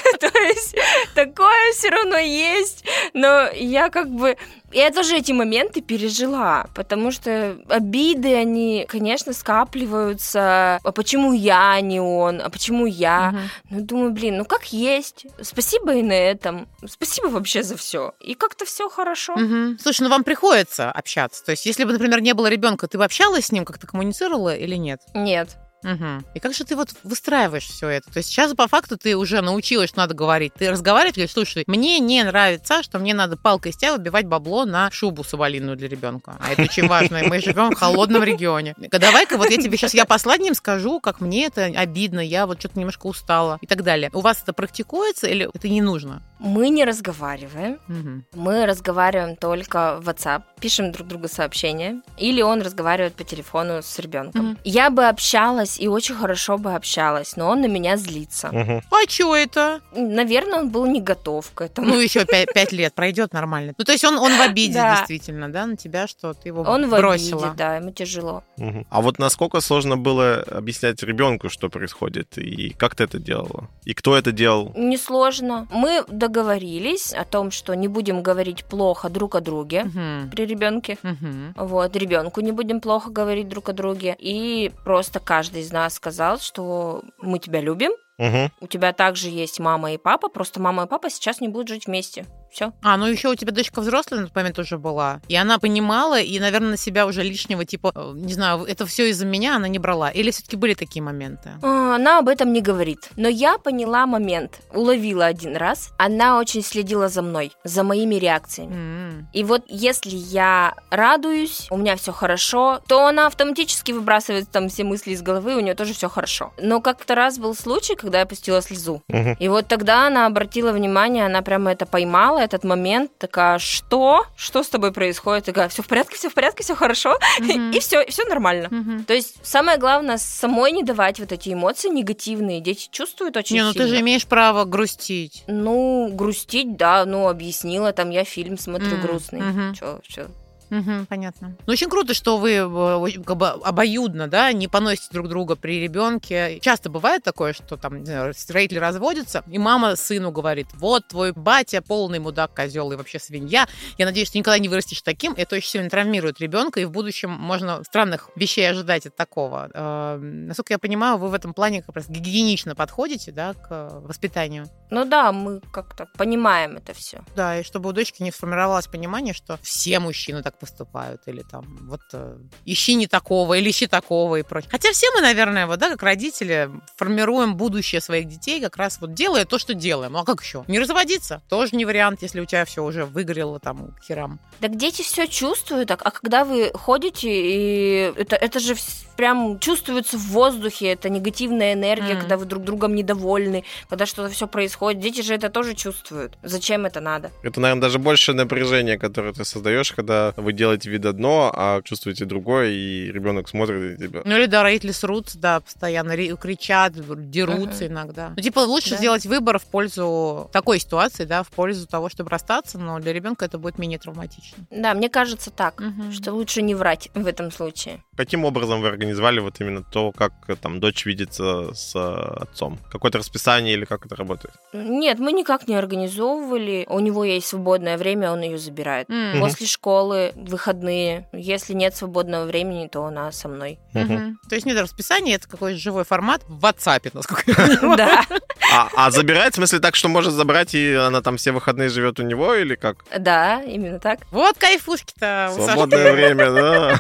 Speaker 1: <laughs> То есть такое все равно есть, но я как бы... Я тоже эти моменты пережила, потому что обиды, они, конечно, скапливаются. А почему я, а не он? А почему я? Угу. Ну, думаю, блин, ну как есть. Спасибо и на этом. Спасибо вообще за все. И как-то все хорошо.
Speaker 2: Угу. Слушай, ну вам приходится общаться. То есть, если бы, например, не было ребенка, ты бы общалась с ним, как-то коммуницировала или нет?
Speaker 1: Нет.
Speaker 2: Угу. И как же ты вот выстраиваешь все это? То есть сейчас по факту ты уже научилась, что надо говорить. Ты разговариваешь, говоришь, слушай, мне не нравится, что мне надо палкой из тебя выбивать бабло на шубу соболиную для ребенка. А это очень важно. Мы живем в холодном регионе. Давай-ка вот я тебе сейчас я последним скажу, как мне это обидно, я вот что-то немножко устала и так далее. У вас это практикуется или это не нужно?
Speaker 1: Мы не разговариваем. Угу. Мы разговариваем только в WhatsApp, пишем друг другу сообщения, или он разговаривает по телефону с ребенком. Угу. Я бы общалась и очень хорошо бы общалась, но он на меня злится.
Speaker 2: Угу. А что это?
Speaker 1: Наверное, он был не готов к этому.
Speaker 2: Ну, еще пять, пять лет пройдет нормально. Ну, то есть он, он в обиде да. действительно, да, на тебя, что ты его
Speaker 1: он
Speaker 2: бросила.
Speaker 1: Он в обиде, да, ему тяжело.
Speaker 3: Угу. А вот насколько сложно было объяснять ребенку, что происходит, и как ты это делала? И кто это делал?
Speaker 1: Несложно. Мы договорились о том, что не будем говорить плохо друг о друге угу. при ребенке. Угу. Вот, ребенку не будем плохо говорить друг о друге. И просто каждый из нас сказал, что мы тебя любим, Угу. У тебя также есть мама и папа, просто мама и папа сейчас не будут жить вместе. Все.
Speaker 2: А, ну еще у тебя дочка взрослая на тот момент уже была. И она понимала, и, наверное, на себя уже лишнего, типа, э, не знаю, это все из-за меня она не брала. Или все-таки были такие моменты?
Speaker 1: А, она об этом не говорит. Но я поняла момент, уловила один раз. Она очень следила за мной, за моими реакциями. Mm. И вот если я радуюсь, у меня все хорошо, то она автоматически выбрасывает там все мысли из головы, у нее тоже все хорошо. Но как-то раз был случай, когда я пустила слезу. Uh-huh. И вот тогда она обратила внимание, она прямо это поймала, этот момент, такая, что? Что с тобой происходит? Такая, все в порядке, все в порядке, все хорошо. И все, и все нормально. То есть самое главное самой не давать вот эти эмоции негативные. Дети чувствуют очень
Speaker 2: не, ну
Speaker 1: сильно.
Speaker 2: ты же имеешь право грустить.
Speaker 1: Ну, грустить, да, ну, объяснила, там, я фильм смотрю грустный. Mm-hmm. Чё, чё,
Speaker 2: Угу, понятно. Ну, очень круто, что вы э, как бы обоюдно, да, не поносите друг друга при ребенке. Часто бывает такое, что там, не знаю, родители разводятся, и мама сыну говорит, вот твой батя полный мудак, козел и вообще свинья. Я надеюсь, что никогда не вырастешь таким. Это очень сильно травмирует ребенка, и в будущем можно странных вещей ожидать от такого. Э, насколько я понимаю, вы в этом плане как раз гигиенично подходите, да, к воспитанию.
Speaker 1: Ну да, мы как-то понимаем это все.
Speaker 2: Да, и чтобы у дочки не сформировалось понимание, что все мужчины так так поступают, или там вот э, ищи не такого, или ищи такого и прочее. Хотя все мы, наверное, вот, да, как родители, формируем будущее своих детей как раз вот делая то, что делаем. Ну а как еще? Не разводиться? Тоже не вариант, если у тебя все уже выгорело там к херам.
Speaker 1: Так дети все чувствуют, а когда вы ходите, и это, это же прям чувствуется в воздухе, это негативная энергия, mm. когда вы друг другом недовольны, когда что-то все происходит. Дети же это тоже чувствуют. Зачем это надо?
Speaker 3: Это, наверное, даже больше напряжение, которое ты создаешь, когда вы делаете вид одно, а чувствуете другое, и ребенок смотрит на тебя.
Speaker 2: Ну или да, родители срутся, да, постоянно кричат, дерутся uh-huh. иногда. Ну, типа, лучше да. сделать выбор в пользу такой ситуации, да, в пользу того, чтобы расстаться, но для ребенка это будет менее травматично.
Speaker 1: Да, мне кажется так, uh-huh. что лучше не врать в этом случае.
Speaker 3: Каким образом вы организовали вот именно то, как там дочь видится с отцом? Какое-то расписание или как это работает?
Speaker 1: Нет, мы никак не организовывали. У него есть свободное время, он ее забирает. Mm-hmm. После школы, выходные. Если нет свободного времени, то она со мной.
Speaker 2: Mm-hmm. То есть нет расписания, это какой-то живой формат в WhatsApp, насколько я <laughs> понимаю.
Speaker 1: Да.
Speaker 3: А, а забирает, в смысле, так, что может забрать, и она там все выходные живет у него, или как?
Speaker 1: Да, именно так.
Speaker 2: Вот кайфушки-то.
Speaker 3: Свободное время, да.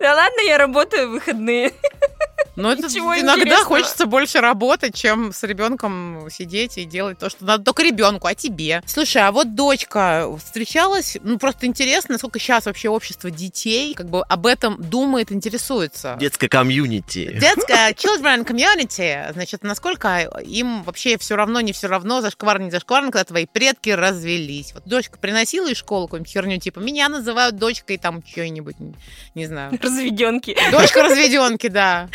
Speaker 1: Да ладно, я работаю в выходные.
Speaker 2: Но это иногда хочется больше работать, чем с ребенком сидеть и делать то, что надо только ребенку, а тебе. Слушай, а вот дочка встречалась, ну просто интересно, насколько сейчас вообще общество детей как бы об этом думает, интересуется.
Speaker 3: Детское комьюнити.
Speaker 2: Детское children community. Значит, насколько им вообще все равно, не все равно, зашкварно, не зашкварно, когда твои предки развелись. Вот дочка приносила из школы какую-нибудь херню, типа, меня называют дочкой там что-нибудь, не знаю.
Speaker 1: Разведенки.
Speaker 2: Дочка разведенки, да.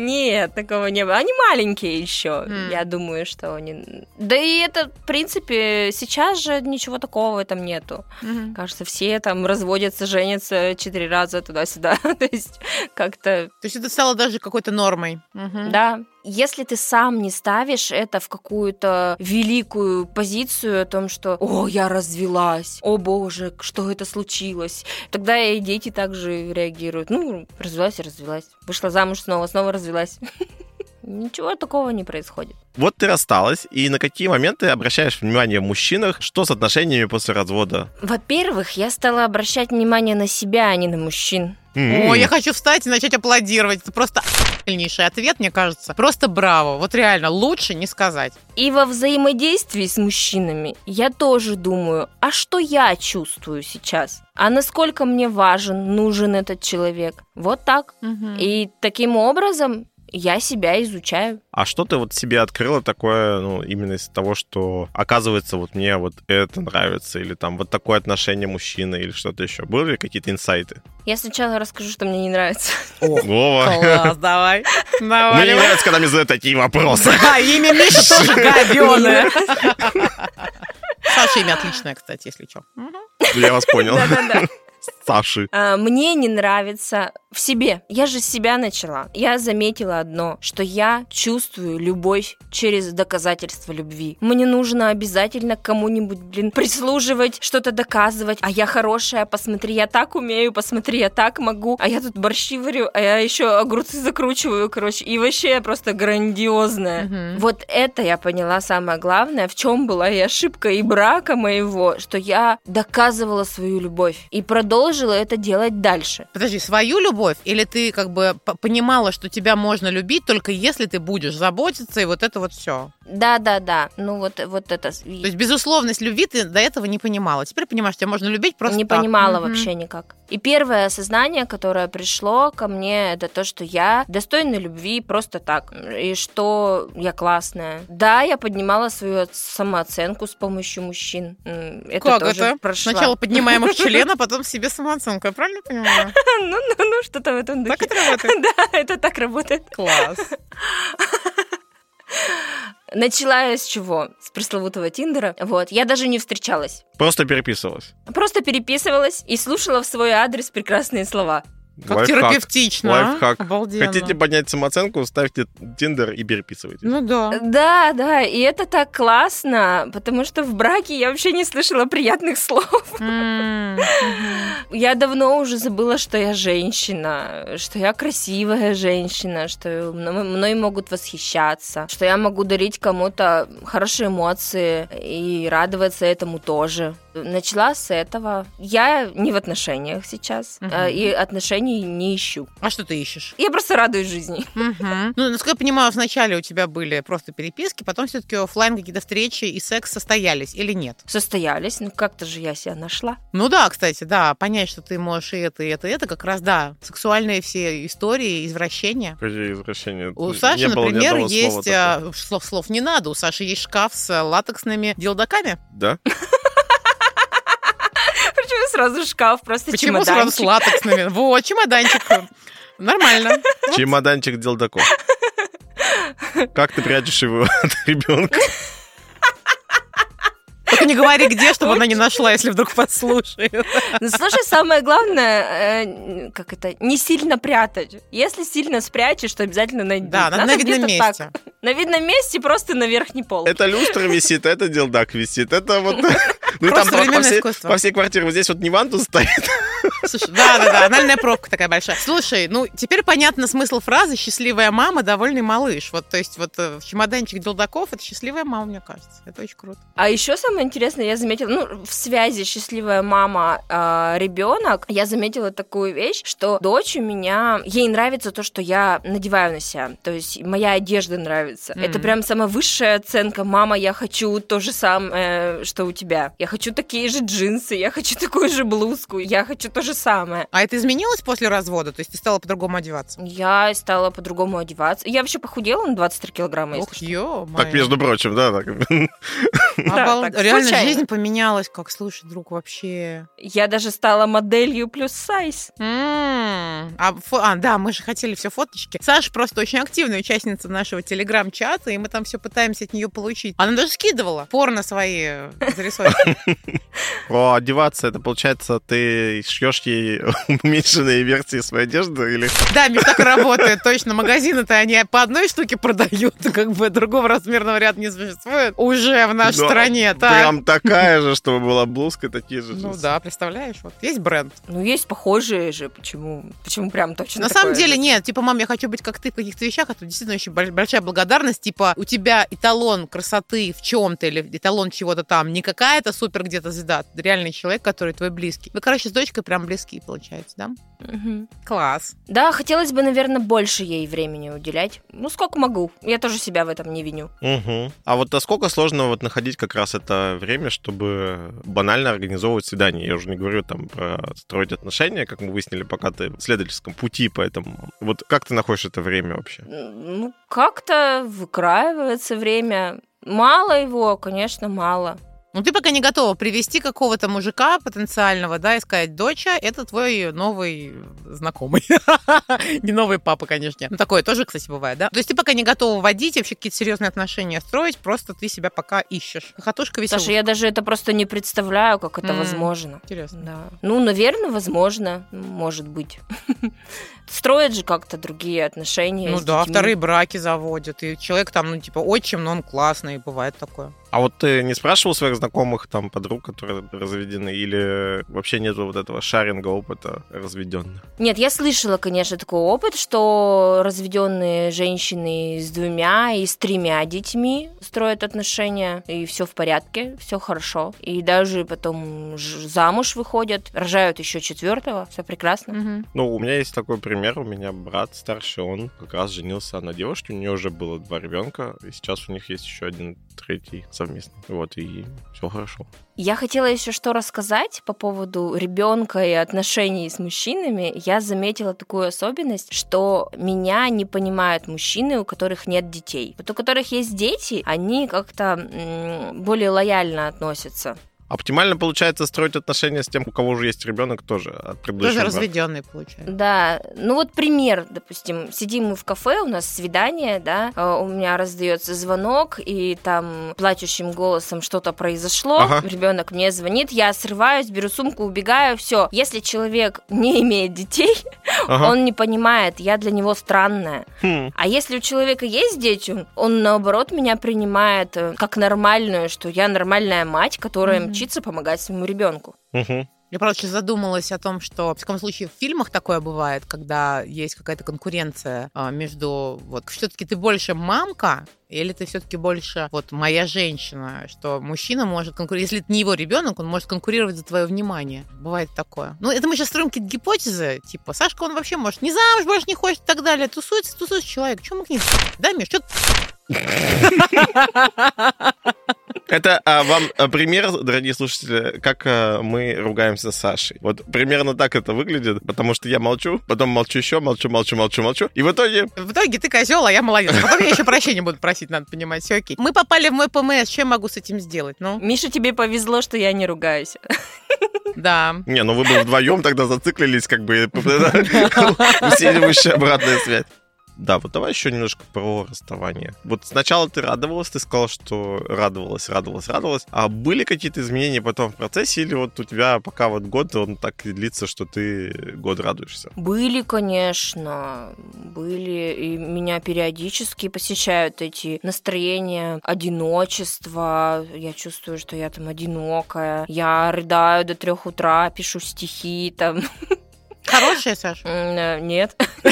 Speaker 1: Нет, такого не было. Они маленькие еще. Mm. Я думаю, что они. Да и это, в принципе, сейчас же ничего такого в этом нету. Mm-hmm. Кажется, все там разводятся, женятся четыре раза туда-сюда. <laughs> То есть как-то.
Speaker 2: То есть это стало даже какой-то нормой.
Speaker 1: Mm-hmm. Да. Если ты сам не ставишь это в какую-то великую позицию о том, что «О, я развелась! О, боже, что это случилось!» Тогда и дети также реагируют. Ну, развелась и развелась. Вышла замуж снова, снова развелась. <laughs> Ничего такого не происходит.
Speaker 3: Вот ты рассталась, и на какие моменты обращаешь внимание в мужчинах? Что с отношениями после развода?
Speaker 1: Во-первых, я стала обращать внимание на себя, а не на мужчин.
Speaker 2: Mm-hmm. О, я хочу встать и начать аплодировать. Это просто охуеннейший ответ, мне кажется. Просто браво. Вот реально, лучше не сказать.
Speaker 1: И во взаимодействии с мужчинами я тоже думаю, а что я чувствую сейчас? А насколько мне важен, нужен этот человек? Вот так. Mm-hmm. И таким образом я себя изучаю.
Speaker 3: А что ты вот себе открыла такое, ну, именно из того, что оказывается, вот мне вот это нравится, или там вот такое отношение мужчины, или что-то еще? Были какие-то инсайты?
Speaker 1: Я сначала расскажу, что мне не нравится.
Speaker 3: О, <laughs> Вова.
Speaker 2: Класс, давай.
Speaker 3: Мне не нравится, когда мне задают такие вопросы. <laughs>
Speaker 2: Да, имя Миша тоже говёное. Саша имя отличное, кстати, если что.
Speaker 3: Я вас понял. Да-да-да. Саши.
Speaker 1: А, мне не нравится в себе. Я же с себя начала. Я заметила одно, что я чувствую любовь через доказательство любви. Мне нужно обязательно кому-нибудь, блин, прислуживать, что-то доказывать. А я хорошая, посмотри, я так умею, посмотри, я так могу. А я тут борщи варю, а я еще огурцы закручиваю, короче. И вообще я просто грандиозная. Угу. Вот это я поняла самое главное, в чем была и ошибка и брака моего, что я доказывала свою любовь и продолжила это делать дальше.
Speaker 2: Подожди, свою любовь? Или ты как бы понимала, что тебя можно любить только если ты будешь заботиться и вот это вот все?
Speaker 1: Да, да, да. Ну вот, вот это. То
Speaker 2: есть безусловность любви ты до этого не понимала. Теперь понимаешь, тебя можно любить просто
Speaker 1: Не
Speaker 2: так.
Speaker 1: понимала mm-hmm. вообще никак. И первое осознание, которое пришло ко мне, это то, что я достойна любви просто так. И что я классная. Да, я поднимала свою самооценку с помощью мужчин.
Speaker 2: Это как тоже это? Прошла. Сначала поднимаем их <laughs> члена, потом себе самооценку. Я правильно понимаю? <laughs>
Speaker 1: Ну, ну, ну, что-то в этом
Speaker 2: духе. Так это работает? <laughs>
Speaker 1: Да, это так работает.
Speaker 2: Класс. <laughs>
Speaker 1: Начала я с чего? С пресловутого Тиндера. Вот. Я даже не встречалась.
Speaker 3: Просто переписывалась.
Speaker 1: Просто переписывалась и слушала в свой адрес прекрасные слова.
Speaker 2: Как Лайфхак. терапевтично. А?
Speaker 3: Лайфхак. Обалденно. Хотите поднять самооценку, ставьте Тиндер и переписывайтесь.
Speaker 2: Ну да.
Speaker 1: Да, да, и это так классно, потому что в браке я вообще не слышала приятных слов. Я давно уже забыла, что я женщина, что я красивая женщина, что мной могут восхищаться, что я могу дарить кому-то хорошие эмоции и радоваться этому тоже. Начала с этого. Я не в отношениях сейчас,
Speaker 2: Мгм.
Speaker 1: э, и отношений не ищу.
Speaker 2: А что ты ищешь?
Speaker 1: Я просто радуюсь жизни.
Speaker 2: Мгм. <laughs> Ну, насколько я понимаю, вначале у тебя были просто переписки, потом все-таки оффлайн какие-то встречи и секс состоялись или нет?
Speaker 1: Состоялись, ну как-то же я себя нашла.
Speaker 2: Ну да, кстати, да, понять, что ты можешь и это, и это, и это, как раз, да, сексуальные все истории, извращения.
Speaker 3: Какие извращения?
Speaker 2: У
Speaker 3: Не
Speaker 2: Саши,
Speaker 3: было ни
Speaker 2: например,
Speaker 3: слова
Speaker 2: есть...
Speaker 3: такого.
Speaker 2: а, слов, слов не надо, у Саши есть шкаф с латексными делдаками.
Speaker 3: Да? <laughs>
Speaker 1: Почему сразу шкаф, просто
Speaker 2: Почему сразу с
Speaker 1: чемоданчик?
Speaker 2: латексными? Вот, чемоданчик. Нормально.
Speaker 3: Чемоданчик Делдаков. Как ты прячешь его от ребенка?
Speaker 2: Только <laughs> не говори где, чтобы она не нашла, если вдруг послушает.
Speaker 1: Ну, слушай, самое главное, э, как это, не сильно прятать. Если сильно спрячешь, то обязательно найдут.
Speaker 2: Да, на видном месте.
Speaker 1: На видном месте просто на верхней полке.
Speaker 3: Это люстра висит, это делдак висит, это вот... <laughs> Ну и там по- всей, квартире вот здесь вот не вантус стоит.
Speaker 2: Слушай, да, да, да, анальная пробка такая большая. Слушай, ну теперь понятно смысл фразы «счастливая мама, довольный малыш». Вот, то есть вот э, в чемоданчик Делдаков это счастливая мама, мне кажется. Это очень круто.
Speaker 1: А еще самое интересное, я заметила, ну, в связи счастливая мама, ребенок, я заметила такую вещь, что дочь у меня, ей нравится то, что я надеваю на себя, то есть моя одежда нравится.
Speaker 2: Мгм.
Speaker 1: Это прям самая высшая оценка. Мама, я хочу то же самое, что у тебя. Я хочу такие же джинсы, я хочу такую же блузку, я хочу то же самое.
Speaker 2: А это изменилось после развода? То есть ты стала по-другому одеваться?
Speaker 1: Я стала по-другому одеваться. Я вообще похудела на 23 килограмма,
Speaker 2: Ох, ё
Speaker 3: Так, между прочим, да, так. <laughs>
Speaker 1: Да, так,
Speaker 2: Реально
Speaker 1: случайно.
Speaker 2: жизнь поменялась, как, слушай, друг, вообще.
Speaker 1: Я даже стала моделью плюс сайз.
Speaker 2: М, А, фо- а, да, мы же хотели все фоточки. Саша просто очень активная участница нашего телеграм-чата, и мы там все пытаемся от нее получить. Она даже скидывала порно свои зарисовки. <laughs>
Speaker 3: Про одеваться, это получается, ты шьешь ей <laughs> уменьшенные версии своей одежды или
Speaker 2: Да, Миш, так работает. Точно, магазины-то они по одной штуке продают, как бы другого размерного ряда не существует уже в нашей
Speaker 3: Да,
Speaker 2: стране. Так.
Speaker 3: прям такая же, чтобы была блузка, такие же
Speaker 2: Ну да, представляешь, вот есть бренд.
Speaker 1: Ну, есть похожие же, почему, почему прям точно
Speaker 2: На самом деле
Speaker 1: же?
Speaker 2: нет, типа, мам, я хочу быть как ты в каких-то вещах, это действительно очень боль- большая благодарность, типа, у тебя эталон красоты в чем-то или эталон чего-то там, не какая-то супер где-то звезда, а реальный человек, который твой близкий. Вы, короче, с дочкой прям близкие, получается, да?
Speaker 1: Мгм.
Speaker 2: Класс.
Speaker 1: Да, хотелось бы, наверное, больше ей времени уделять. Ну, сколько могу. Я тоже себя в этом не виню.
Speaker 3: Мгм. А вот насколько сложно вот находить как раз это время, чтобы банально организовывать свидание? Я уже не говорю там про строить отношения, как мы выяснили, пока ты в исследовательском пути, поэтому вот как ты находишь это время вообще?
Speaker 1: Ну, как-то выкраивается время. Мало его, конечно, мало.
Speaker 2: Ну, ты пока не готова привести какого-то мужика потенциального, да, и сказать, доча, это твой новый знакомый. <laughs> Не новый папа, конечно. Ну, такое тоже, кстати, бывает, да? То есть ты пока не готова водить, вообще какие-то серьезные отношения строить, просто ты себя пока ищешь. Хохотушка веселушка.
Speaker 1: Саша, я даже это просто не представляю, как это возможно.
Speaker 2: Интересно.
Speaker 1: Да. Ну, наверное, возможно, может быть. <laughs> Строят же как-то другие отношения.
Speaker 2: Ну да, вторые браки заводят, и человек там, ну, типа, отчим, но он классный, бывает такое.
Speaker 3: А вот ты не спрашивал своих знакомых, там, подруг, которые разведены, или вообще нет вот этого шаринга опыта разведенных?
Speaker 1: Нет, я слышала, конечно, такой опыт, что разведенные женщины с двумя и с тремя детьми строят отношения, и все в порядке, все хорошо. И даже потом замуж выходят, рожают еще четвертого, все прекрасно.
Speaker 3: Ну, у меня есть такой пример. У меня брат старший, он как раз женился на девушке, у нее уже было два ребенка, и сейчас у них есть еще один третий совместный. Вот, и все хорошо.
Speaker 1: Я хотела еще что рассказать по поводу ребенка и отношений с мужчинами. Я заметила такую особенность, что меня не понимают мужчины, у которых нет детей. Вот у которых есть дети, они как-то более лояльно относятся.
Speaker 3: Оптимально получается строить отношения с тем, у кого уже есть ребенок, тоже от
Speaker 2: Тоже разведенный, получается.
Speaker 1: Да, ну вот пример, допустим, сидим мы в кафе, у нас свидание, да, э, у меня раздается звонок, и там плачущим голосом что-то произошло,
Speaker 3: Ага.
Speaker 1: ребенок мне звонит, я срываюсь, беру сумку, убегаю, все. Если человек не имеет детей, <laughs>
Speaker 3: Ага.
Speaker 1: он не понимает, я для него странная.
Speaker 3: Хм.
Speaker 1: А если у человека есть дети, он, наоборот меня принимает э, как нормальную, что я нормальная мать, которая
Speaker 2: Мгм.
Speaker 1: Мчится помогать своему ребенку.
Speaker 3: Мгм.
Speaker 2: Я, правда, сейчас задумалась о том, что, в таком случае, в фильмах такое бывает, когда есть какая-то конкуренция а, между... Вот, все-таки ты больше мамка, или ты все-таки больше вот моя женщина, что мужчина может конкурировать, если это не его ребенок, он может конкурировать за твое внимание. Бывает такое. Ну, это мы сейчас строим какие-то гипотезы, типа, Сашка, он вообще может не замуж больше не хочет и так далее. Тусуется, тусуется человек. Чем мы к ним? Да, Миш, что
Speaker 3: это а, вам а, пример, дорогие слушатели, как а, мы ругаемся с Сашей. Вот примерно так это выглядит, потому что я молчу, потом молчу еще, молчу, молчу, молчу, молчу, и в итоге...
Speaker 2: В итоге ты козел, а я молодец. Потом я еще прощения буду просить, надо понимать. Все окей. Мы попали в мой ПМС, что я могу с этим сделать? Ну?
Speaker 1: Миша, тебе повезло, что я не ругаюсь.
Speaker 2: Да.
Speaker 3: Не, ну вы бы вдвоем тогда зациклились, как бы <laughs> усиливающая обратная связь. Да, вот давай еще немножко про расставание. Вот сначала ты радовалась, ты сказала, что радовалась, радовалась, радовалась. А были какие-то изменения потом в процессе, или вот у тебя пока вот год, он так и длится, что ты год радуешься?
Speaker 1: Были, конечно, были. И меня периодически посещают эти настроения одиночества. Я чувствую, что я там одинокая. Я рыдаю до трех утра, пишу стихи там.
Speaker 2: Хорошая, Саша?
Speaker 1: Э, нет. <laughs>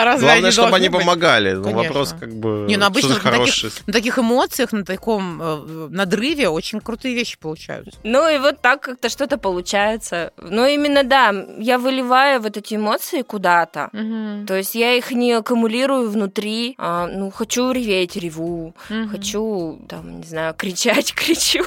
Speaker 2: А разве
Speaker 3: Главное,
Speaker 2: они
Speaker 3: чтобы они
Speaker 2: быть?
Speaker 3: помогали. Ну, вопрос как бы...
Speaker 2: Не, ну обычно
Speaker 3: на
Speaker 2: таких, на таких эмоциях, на таком э, надрыве очень крутые вещи получаются.
Speaker 1: Ну и вот так как-то что-то получается. Но именно да, я выливаю вот эти эмоции куда-то.
Speaker 2: Угу.
Speaker 1: То есть я их не аккумулирую внутри. А, ну, хочу реветь, реву.
Speaker 2: Угу.
Speaker 1: Хочу, там, не знаю, кричать, <laughs> кричу.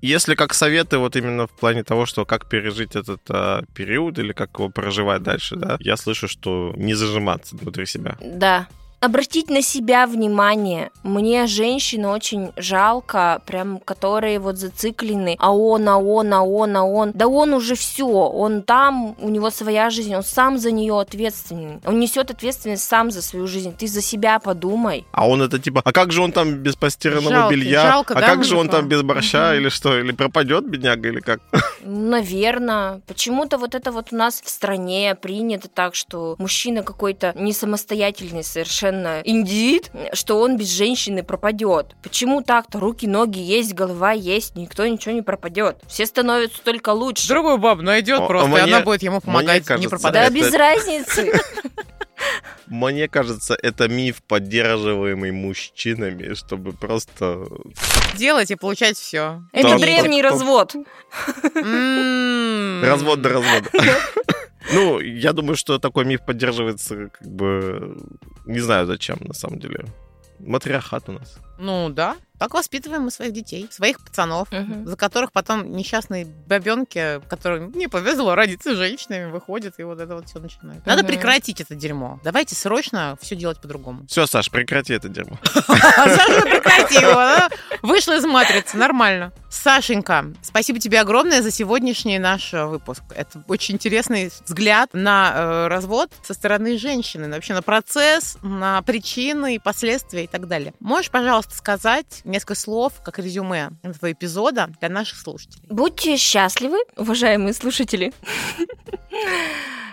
Speaker 3: Если как советы вот именно в плане того, что как пережить этот а, период или как его проживать дальше, да, я слышу, что не зажиматься внутри себя.
Speaker 1: Да, обратить на себя внимание. Мне женщин очень жалко, прям которые вот зациклены, а он, а он, а он, а он. Да он уже все, он там, у него своя жизнь, он сам за нее ответственен. Он несет ответственность сам за свою жизнь. Ты за себя подумай.
Speaker 3: А он это типа, а как же он там без постиранного
Speaker 2: Жалко,
Speaker 3: белья?
Speaker 2: жалко,
Speaker 3: а
Speaker 2: да,
Speaker 3: как же он там без борща
Speaker 2: Мгм.
Speaker 3: или что? Или пропадет бедняга или как? <laughs>
Speaker 1: Наверное. Почему-то вот это вот у нас в стране принято так, что мужчина какой-то не самостоятельный совершенно индивид, что он без женщины пропадет. Почему так-то? Руки, ноги есть, голова есть, никто ничего не пропадет. Все становятся только лучше.
Speaker 2: Другую бабу найдет
Speaker 3: О,
Speaker 2: просто,
Speaker 3: а
Speaker 2: и
Speaker 3: мне-
Speaker 2: она будет ему помогать, не
Speaker 3: кажется,
Speaker 1: Да
Speaker 2: пропадать.
Speaker 3: это-
Speaker 1: без разницы.
Speaker 3: Мне кажется, это миф, поддерживаемый мужчинами, чтобы просто...
Speaker 2: Делать и получать все.
Speaker 1: Это
Speaker 3: Там-
Speaker 1: древний
Speaker 3: там-
Speaker 1: развод.
Speaker 3: Развод до развода. Ну, я думаю, что такой миф поддерживается, как бы, не знаю зачем, на самом деле. Матриархат у нас.
Speaker 2: Ну да, так воспитываем мы своих детей, своих пацанов,
Speaker 1: Мгм.
Speaker 2: за которых потом несчастные бабенки, которым не повезло родиться женщинами, выходят, и вот это вот все начинает. Надо
Speaker 1: Мгм.
Speaker 2: прекратить это дерьмо. Давайте срочно все делать по-другому.
Speaker 3: Все, Саш, прекрати это дерьмо. <laughs>
Speaker 2: Саша, прекрати его? Вышла из матрицы, нормально. Сашенька, спасибо тебе огромное за сегодняшний наш э, выпуск. Это очень интересный взгляд на э, развод со стороны женщины, вообще на процесс, на причины и последствия и так далее. Можешь, пожалуйста, сказать несколько слов, как резюме этого эпизода для наших слушателей?
Speaker 1: Будьте счастливы, уважаемые слушатели.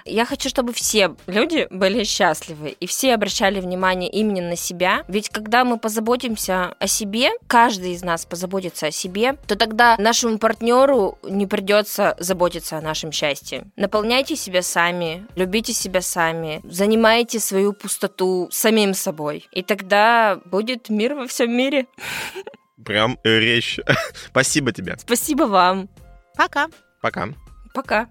Speaker 1: Я хочу, чтобы все люди были счастливы и все обращали внимание именно на себя. Ведь когда мы позаботимся о себе, каждый из нас позаботится о себе, то тогда нашему партнеру не придется заботиться о нашем счастье. Наполняйте себя сами, любите себя сами, занимайте свою пустоту самим собой. И тогда будет мир во всем мире.
Speaker 3: Прям речь. <laughs> Спасибо тебе.
Speaker 1: Спасибо вам.
Speaker 2: Пока!
Speaker 3: Пока.
Speaker 1: Пока.